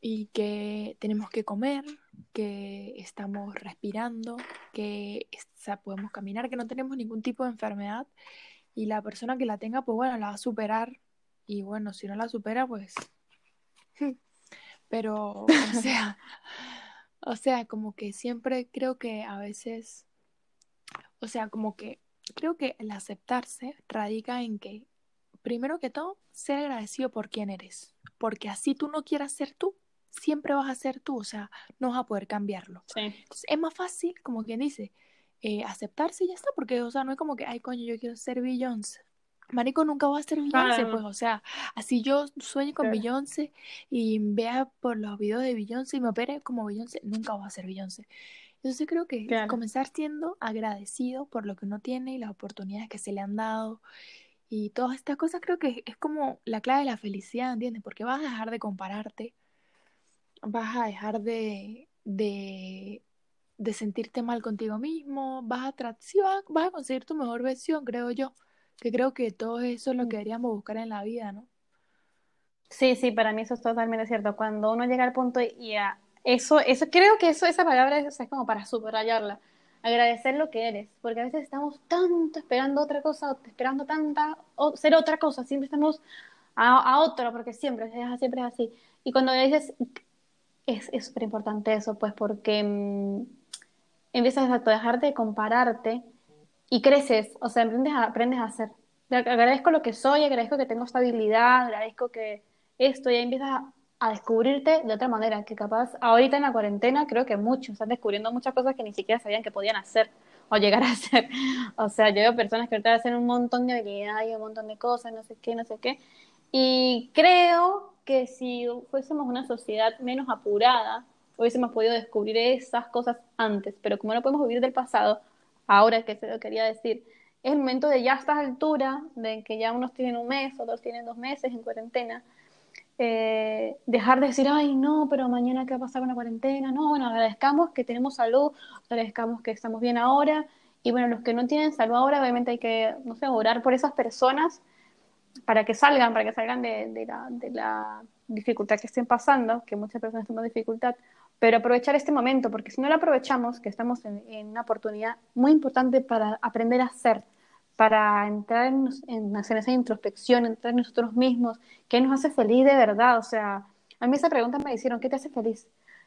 y que tenemos que comer, que estamos respirando, que o sea, podemos caminar, que no tenemos ningún tipo de enfermedad y la persona que la tenga, pues bueno, la va a superar y bueno, si no la supera, pues... Pero, o sea, o sea, como que siempre creo que a veces, o sea, como que creo que el aceptarse radica en que, primero que todo, ser agradecido por quién eres, porque así tú no quieras ser tú, siempre vas a ser tú, o sea, no vas a poder cambiarlo. Sí. Entonces, es más fácil, como quien dice, eh, aceptarse y ya está, porque, o sea, no es como que, ay, coño, yo quiero ser Beyoncé. Marico, nunca va a ser Beyoncé, Claro. pues, o sea, así yo sueño con Claro. Beyoncé y vea por los videos de Beyoncé y me opere como Beyoncé, nunca va a ser Beyoncé. Entonces creo que Claro. comenzar siendo agradecido por lo que uno tiene y las oportunidades que se le han dado y todas estas cosas creo que es como la clave de la felicidad, ¿entiendes? Porque vas a dejar de compararte, vas a dejar de, de, de sentirte mal contigo mismo, vas a, tra- sí, vas, vas a conseguir tu mejor versión, creo yo, que creo que todo eso es lo que deberíamos buscar en la vida, ¿no? Sí, sí, para mí eso es totalmente cierto. Cuando uno llega al punto y a eso, eso creo que eso, esa palabra es, es como para subrayarla. Agradecer lo que eres, porque a veces estamos tanto esperando otra cosa, esperando tanta, ser otra cosa, siempre estamos a, a otro, porque siempre, es, siempre es así. Y cuando dices, es es súper importante eso, pues, porque mm, empiezas a dejar de compararte y creces, o sea, aprendes a, aprendes a hacer. Agradezco lo que soy, agradezco que tengo estabilidad, agradezco que esto, y ahí empiezas a, a descubrirte de otra manera, que capaz ahorita en la cuarentena creo que muchos están descubriendo muchas cosas que ni siquiera sabían que podían hacer o llegar a hacer. O sea, yo veo personas que ahorita hacen un montón de habilidades y un montón de cosas, no sé qué, no sé qué. Y creo que si fuésemos una sociedad menos apurada, hubiésemos podido descubrir esas cosas antes, pero como no podemos vivir del pasado, ahora que se lo quería decir, es el momento de ya a estas alturas, de que ya unos tienen un mes, otros tienen dos meses en cuarentena, eh, dejar de decir, ay, no, pero mañana qué va a pasar con la cuarentena, no, bueno, agradezcamos que tenemos salud, agradezcamos que estamos bien ahora, y bueno, los que no tienen salud ahora, obviamente hay que, no sé, orar por esas personas para que salgan, para que salgan de, la, de la dificultad que estén pasando, que muchas personas tienen dificultad, pero aprovechar este momento, porque si no lo aprovechamos, que estamos en, en una oportunidad muy importante para aprender a ser, para entrar en, hacer esa introspección, entrar en nosotros mismos, qué nos hace feliz de verdad. O sea, a mí esa pregunta me hicieron, ¿qué te hace feliz?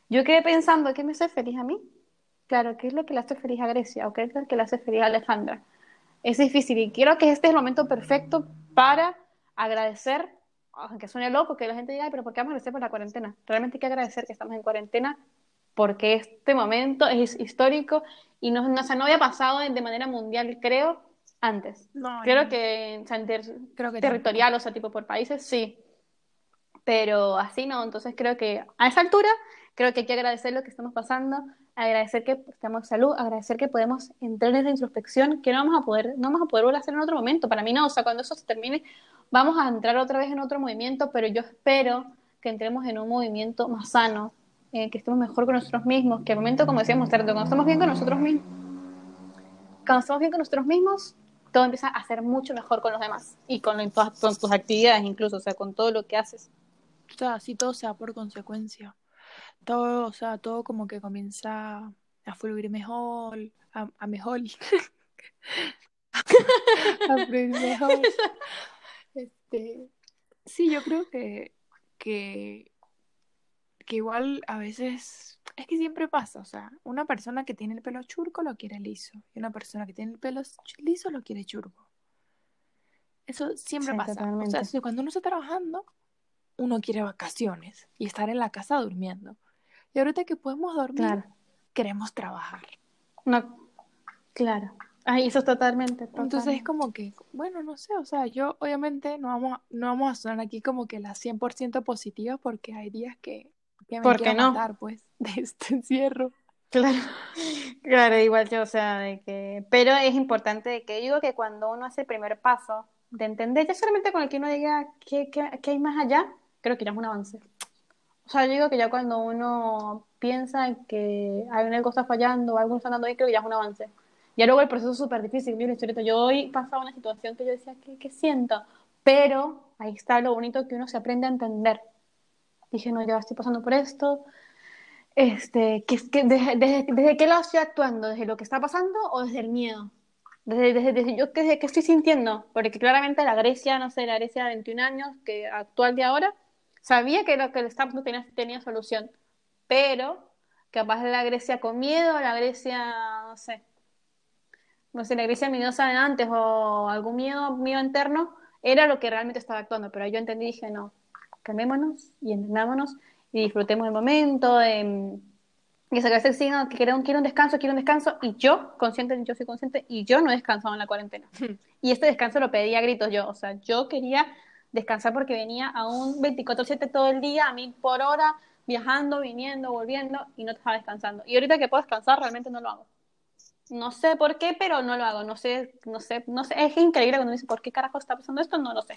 Yo quedé pensando, ¿qué me hace feliz a mí? Claro, ¿qué es lo que le hace feliz a Grecia? ¿O qué es lo que le hace feliz a Alejandra? Es difícil y quiero que este es el momento perfecto para agradecer, aunque suene loco que la gente diga, pero ¿por qué vamos a agradecer por la cuarentena? Realmente hay que agradecer que estamos en cuarentena porque este momento es histórico y no, no, o sea, no había pasado de manera mundial, creo, antes. No, creo no. que, o sea, Creo que territorial, o sea, tipo por países, sí. Pero así no, entonces creo que a esa altura, creo que hay que agradecer lo que estamos pasando, agradecer que estamos en salud, agradecer que podemos entrar en esa introspección, que no vamos a poder, no vamos a poder volver a hacer en otro momento. Para mí no, o sea, cuando eso se termine, vamos a entrar otra vez en otro movimiento, pero yo espero que entremos en un movimiento más sano, eh, que estemos mejor con nosotros mismos, que al momento, como decíamos, cuando estamos bien con nosotros mismos, cuando estamos bien con nosotros mismos, todo empieza a ser mucho mejor con los demás y con, tus actividades incluso, o sea, con todo lo que haces. O sea, así todo se da por consecuencia. Todo, o sea, todo como que comienza a fluir mejor, a, a mejor. a fluir mejor. Este, sí, yo creo que, que, que igual a veces es que siempre pasa, o sea, una persona que tiene el pelo churco lo quiere liso y una persona que tiene el pelo liso lo quiere churco. Eso siempre Sí, pasa. O totalmente. sea, si cuando uno está trabajando, uno quiere vacaciones y estar en la casa durmiendo. Y ahorita que podemos dormir, Claro. queremos trabajar. No, claro. Ay, eso es totalmente. Entonces es como que, bueno, no sé, o sea, yo obviamente no vamos a, no vamos a sonar aquí como que la 100% positiva porque hay días que, que me ¿Por qué no? matar, pues, de este encierro. Claro, claro, igual yo, o sea, de que, pero es importante de que digo que cuando uno hace el primer paso de entender, ya solamente con el que uno diga qué, qué, qué hay más allá, creo que ya es un avance. O sea, yo digo que ya cuando uno piensa en que hay algo está fallando, algo está andando bien, creo que ya es un avance. Ya luego el proceso es súper difícil, mira, yo hoy pasaba una situación que yo decía, ¿qué, qué siento? Pero ahí está lo bonito que uno se aprende a entender. Dije, no, ya estoy pasando por esto, este, que, que desde, desde, desde qué lado estoy actuando, desde lo que está pasando o desde el miedo, desde, desde, desde yo desde qué estoy sintiendo, porque claramente la Grecia, no sé, la Grecia de 21 años, que actual de ahora, sabía que lo que estaba pasando tenía, tenía solución, pero capaz la Grecia con miedo, la Grecia, no sé, no sé, la Grecia miedosa de antes o algún miedo mío interno, era lo que realmente estaba actuando, pero yo entendí y dije, no, calmémonos y entendámonos y disfrutemos el momento, de, y sacarse el signo que quiero un, quiero un descanso, quiero un descanso, y yo, consciente, yo soy consciente, y yo no he descansado en la cuarentena. y este descanso lo pedí a gritos yo, o sea, yo quería descansar porque venía a un 24/7 todo el día, a mil por hora, viajando, viniendo, volviendo, y no estaba descansando. Y ahorita que puedo descansar, realmente no lo hago. No sé por qué, pero no lo hago. No sé, no sé, no sé. Es increíble cuando uno dice, ¿por qué carajo está pasando esto? No lo sé.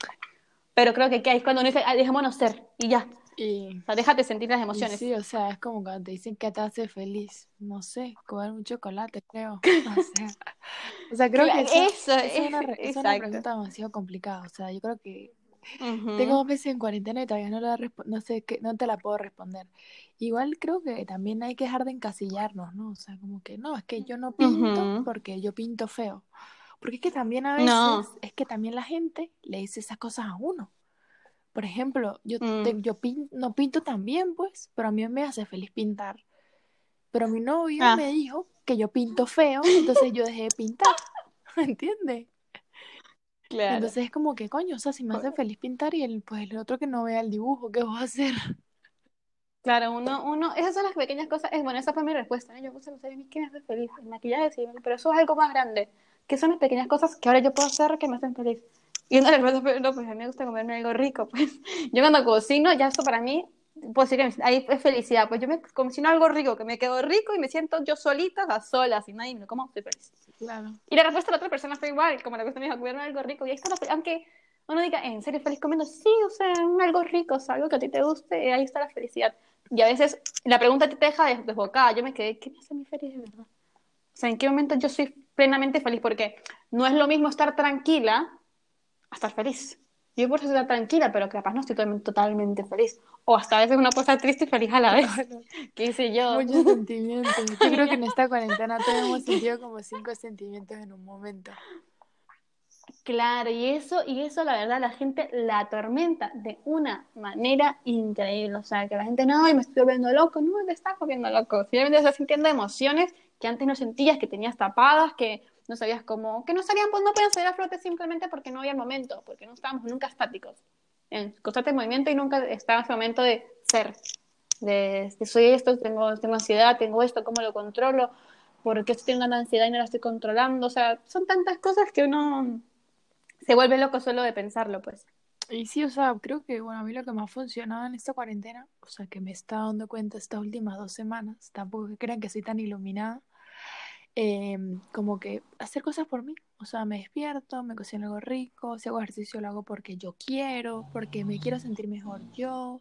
Pero creo que, que es cuando uno dice, ah, dejémonos ser, y ya. Y, O sea, déjate sentir las emociones. sí, o sea, es como cuando te dicen que te hace feliz, no sé, comer un chocolate, creo. O sea, o sea creo que Claro, eso, esa es una, es una pregunta demasiado complicada. O sea, yo creo que Ujú. tengo dos meses en cuarentena y todavía no, la no sé qué, no te la puedo responder. Igual creo que también hay que dejar de encasillarnos, ¿no? O sea, como que no, es que yo no pinto Ujú. porque yo pinto feo. Porque es que también a No. veces, es que también la gente le dice esas cosas a uno. Por ejemplo, yo, Mm. te- yo pin- no pinto tan bien, pues, pero a mí me hace feliz pintar. Pero mi novio Ah. me dijo que yo pinto feo, entonces yo dejé de pintar. ¿entiendes? Claro. Entonces es como que, coño, o sea, si me hace feliz pintar y el, pues el otro que no vea el dibujo, ¿qué vas a hacer? Claro, uno, uno, esas son las pequeñas cosas, es, bueno, esa fue mi respuesta, ¿no? Yo puse, no sé, ¿qué me hace feliz? El maquillaje, sí, pero eso es algo más grande, que son las pequeñas cosas que ahora yo puedo hacer que me hacen feliz. Y una de las cosas, pero no, pues a mí me gusta comerme algo rico, pues yo cuando cocino, ya eso para mí, puedo decir que ahí es felicidad, pues yo me cocino algo rico, que me quedo rico y me siento yo solita, a solas, y nadie me lo como, estoy feliz. Claro. Y la respuesta de la otra persona fue igual, como la cuestión me dijo, comerme algo rico, y ahí está la aunque uno diga, ¿en serio feliz comiendo? Sí, o sea, algo rico, o sea, algo que a ti te guste, ahí está la felicidad. Y a veces la pregunta te deja des- desbocada, yo me quedé, ¿qué me hace a mí feliz de verdad? O sea, ¿en qué momento yo soy plenamente feliz? Porque no es lo mismo estar tranquila a estar feliz. Yo por eso estar tranquila, pero capaz no estoy totalmente, totalmente feliz. O hasta a veces puede estar triste y feliz a la vez. ¿Qué hice yo? Muchos sentimientos. Yo creo que en esta cuarentena todos hemos sentido como cinco sentimientos en un momento. Claro, y eso, y eso la verdad la gente la atormenta de una manera increíble. O sea, que la gente, no, y me estoy volviendo loco, no, te estás volviendo loco. Simplemente estás sintiendo emociones que antes no sentías, que tenías tapadas, que no sabías cómo, que no salían, pues no podían salir a flote simplemente porque no había el momento, porque no estábamos nunca estáticos, en constante movimiento y nunca estaba ese momento de ser, de, de soy esto, tengo, tengo ansiedad, tengo esto, ¿cómo lo controlo? ¿Por qué estoy teniendo ansiedad y no la estoy controlando? O sea, son tantas cosas que uno se vuelve loco solo de pensarlo, pues. Y sí, o sea, creo que, bueno, a mí lo que más ha funcionado en esta cuarentena, o sea, que me está dando cuenta estas últimas dos semanas, tampoco crean que soy tan iluminada, eh, como que hacer cosas por mí. O sea, me despierto, me cocino algo rico, si hago ejercicio lo hago porque yo quiero, porque me quiero sentir mejor yo.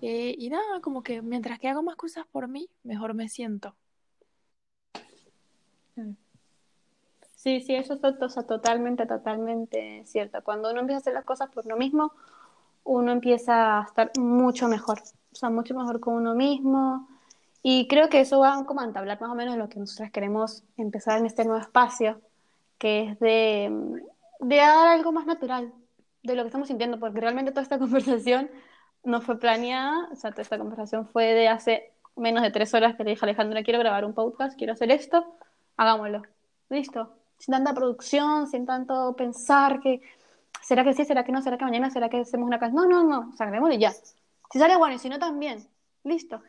Eh, y nada, como que mientras que hago más cosas por mí, mejor me siento. Sí, sí, eso es o totalmente, totalmente cierto. Cuando uno empieza a hacer las cosas por uno mismo, uno empieza a estar mucho mejor, o sea, mucho mejor con uno mismo. Y creo que eso va como a entablar más o menos lo que nosotras queremos empezar en este nuevo espacio, que es de, de dar algo más natural de lo que estamos sintiendo, porque realmente toda esta conversación no fue planeada, o sea, toda esta conversación fue de hace menos de tres horas que le dije a Alejandra, quiero grabar un podcast, quiero hacer esto, hagámoslo. Listo. Sin tanta producción, sin tanto pensar que, ¿será que sí, será que no, será que mañana, será que hacemos una canción? No, no, no, o y ya. Si sale bueno y si no también, listo.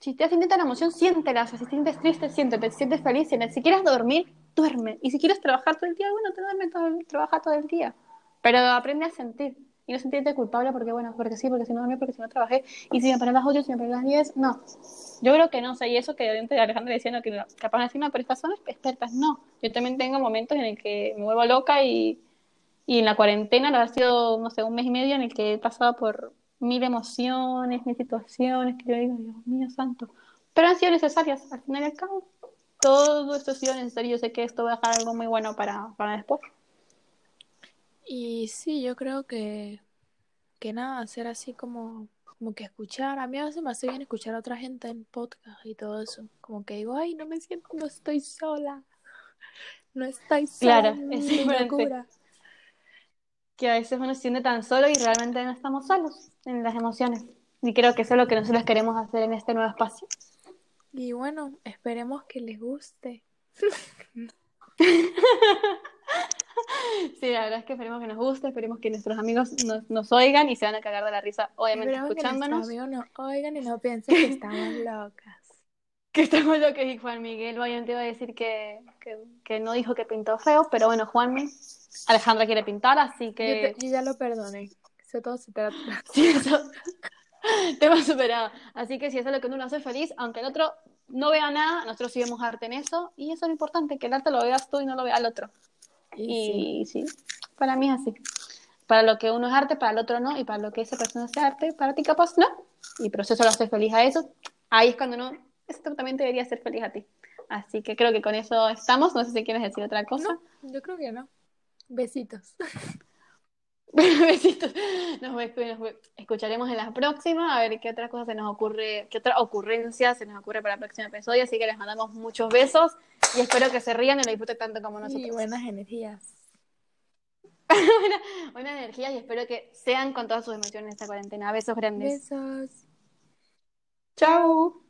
Si te sientes la emoción, siéntela. O si te sientes triste, siéntete. Si sientes feliz, siéntete. Si quieres dormir, duerme. Y si quieres trabajar todo el día, bueno, te duerme todo trabaja todo el día. Pero aprende a sentir. Y no sentirte culpable porque, bueno, porque sí, porque si no dormí, porque si no trabajé. Y si me paré a las 8, si me paré a las 10, no. Yo creo que no, o y eso que Alejandra diciendo que capaz no, pero estas son expertas, no. Yo también tengo momentos en el que me vuelvo loca y, y en la cuarentena, ha sido, no sé, un mes y medio en el que he pasado por mil emociones, mil situaciones, que yo digo, Dios mío santo. Pero han sido necesarias, al final y al cabo. Todo esto ha sido necesario. Yo sé que esto va a dejar algo muy bueno para, para después. Y sí, yo creo que, que nada, hacer así como, como que escuchar. A mí a veces me hace bien escuchar a otra gente en podcast y todo eso. Como que digo, ay, no me siento, no estoy sola. No estoy sola. Claro, es locura. Que a veces uno se siente tan solo y realmente no estamos solos en las emociones. Y creo que eso es lo que nosotros queremos hacer en este nuevo espacio. Y bueno, esperemos que les guste. Sí, la verdad es que esperemos que nos guste, esperemos que nuestros amigos nos, nos oigan y se van a cagar de la risa, obviamente Esperemos que escuchándonos. nuestros amigos nos oigan y no piensen que estamos locas. Que estamos lo que dijo Juan Miguel, obviamente iba a decir que, que, que no dijo que pintó feo, pero bueno, Juanmi, Alejandra quiere pintar, así Yo, que te- yo ya lo perdoné. Eso todo se trata. sí, eso, tema superado. Así que si eso es lo que uno lo hace feliz, aunque el otro no vea nada, nosotros sí vemos arte en eso, y eso es lo importante, que el arte lo veas tú y no lo vea el otro. Y sí. Y sí, para mí es así. Para lo que uno es arte, para el otro no, y para lo que esa persona sea arte, para ti capaz no. Y pero si eso lo hace feliz a eso, ahí es cuando uno, esto también debería ser feliz a ti. Así que creo que con eso estamos. No sé si quieres decir otra cosa. No, yo creo que no. Besitos. Besitos. Nos, escucharemos en la próxima, a ver qué otra cosa se nos ocurre, qué otra ocurrencia se nos ocurre para el próximo episodio. Así que les mandamos muchos besos y espero que se rían y lo disfruten tanto como nosotros. Y buenas energías. Buena- buenas energías y espero que sean con todas sus emociones esta cuarentena. Besos grandes. Besos. Chao.